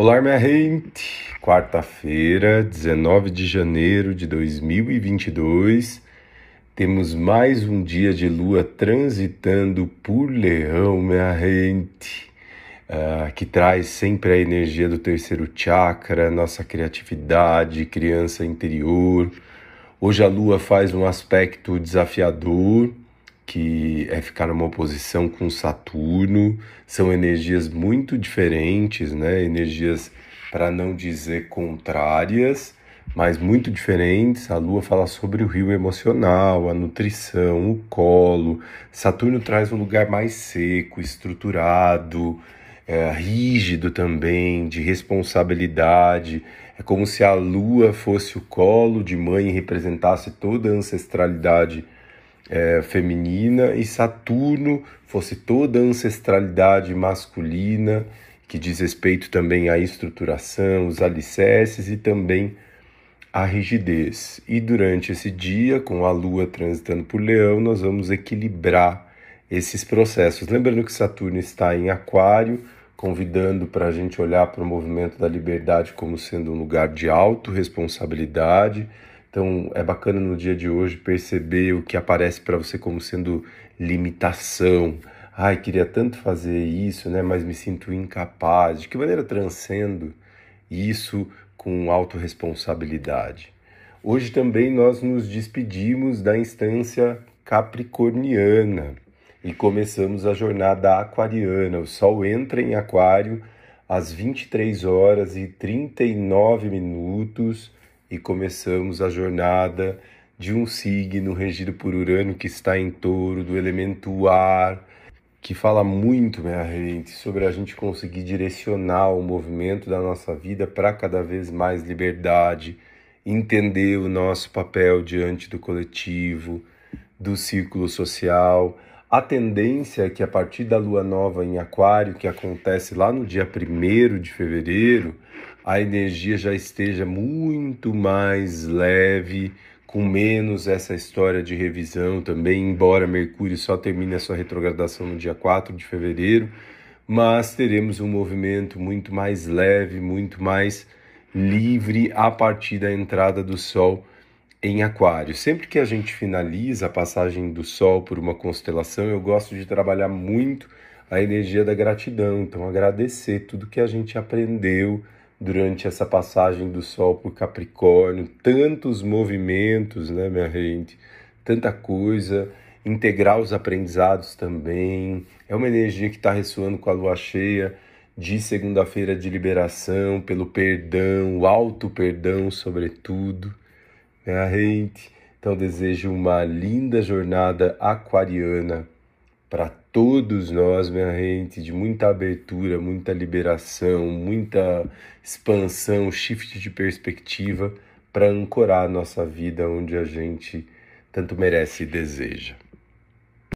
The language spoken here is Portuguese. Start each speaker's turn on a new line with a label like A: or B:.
A: Olá, minha gente! Quarta-feira, 19 de janeiro de 2022, temos mais um dia de lua transitando por Leão, minha gente, uh, que traz sempre a energia do terceiro chakra, nossa criatividade, criança interior. Hoje a lua faz um aspecto desafiador que é ficar numa oposição com Saturno. São energias muito diferentes, né? Energias, para não dizer contrárias, mas muito diferentes. A Lua fala sobre o rio emocional, a nutrição, o colo. Saturno traz um lugar mais seco, estruturado, é, rígido também, de responsabilidade. É como se a Lua fosse o colo de mãe e representasse toda a ancestralidade é, feminina e Saturno fosse toda a ancestralidade masculina, que diz respeito também à estruturação, os alicerces e também à rigidez. E durante esse dia, com a Lua transitando por Leão, nós vamos equilibrar esses processos. Lembrando que Saturno está em Aquário, convidando para a gente olhar para o movimento da liberdade como sendo um lugar de autorresponsabilidade, então é bacana no dia de hoje perceber o que aparece para você como sendo limitação. Ai, queria tanto fazer isso, né, mas me sinto incapaz. De que maneira transcendo isso com autorresponsabilidade? Hoje também nós nos despedimos da instância capricorniana e começamos a jornada aquariana. O Sol entra em Aquário às 23 horas e 39 minutos e começamos a jornada de um signo regido por Urano que está em touro, do elemento ar, que fala muito, minha gente, sobre a gente conseguir direcionar o movimento da nossa vida para cada vez mais liberdade, entender o nosso papel diante do coletivo, do círculo social. A tendência é que a partir da lua nova em Aquário, que acontece lá no dia 1 de fevereiro, a energia já esteja muito mais leve, com menos essa história de revisão também, embora Mercúrio só termine a sua retrogradação no dia 4 de fevereiro, mas teremos um movimento muito mais leve, muito mais livre a partir da entrada do Sol em Aquário. Sempre que a gente finaliza a passagem do Sol por uma constelação, eu gosto de trabalhar muito a energia da gratidão, então agradecer tudo que a gente aprendeu durante essa passagem do Sol por Capricórnio, tantos movimentos, né, minha gente? Tanta coisa, integrar os aprendizados também. É uma energia que está ressoando com a lua cheia de segunda-feira de liberação, pelo perdão, o alto perdão, sobretudo, minha gente? Então, desejo uma linda jornada aquariana para todos nós, minha gente, de muita abertura, muita liberação, muita expansão, shift de perspectiva para ancorar a nossa vida onde a gente tanto merece e deseja.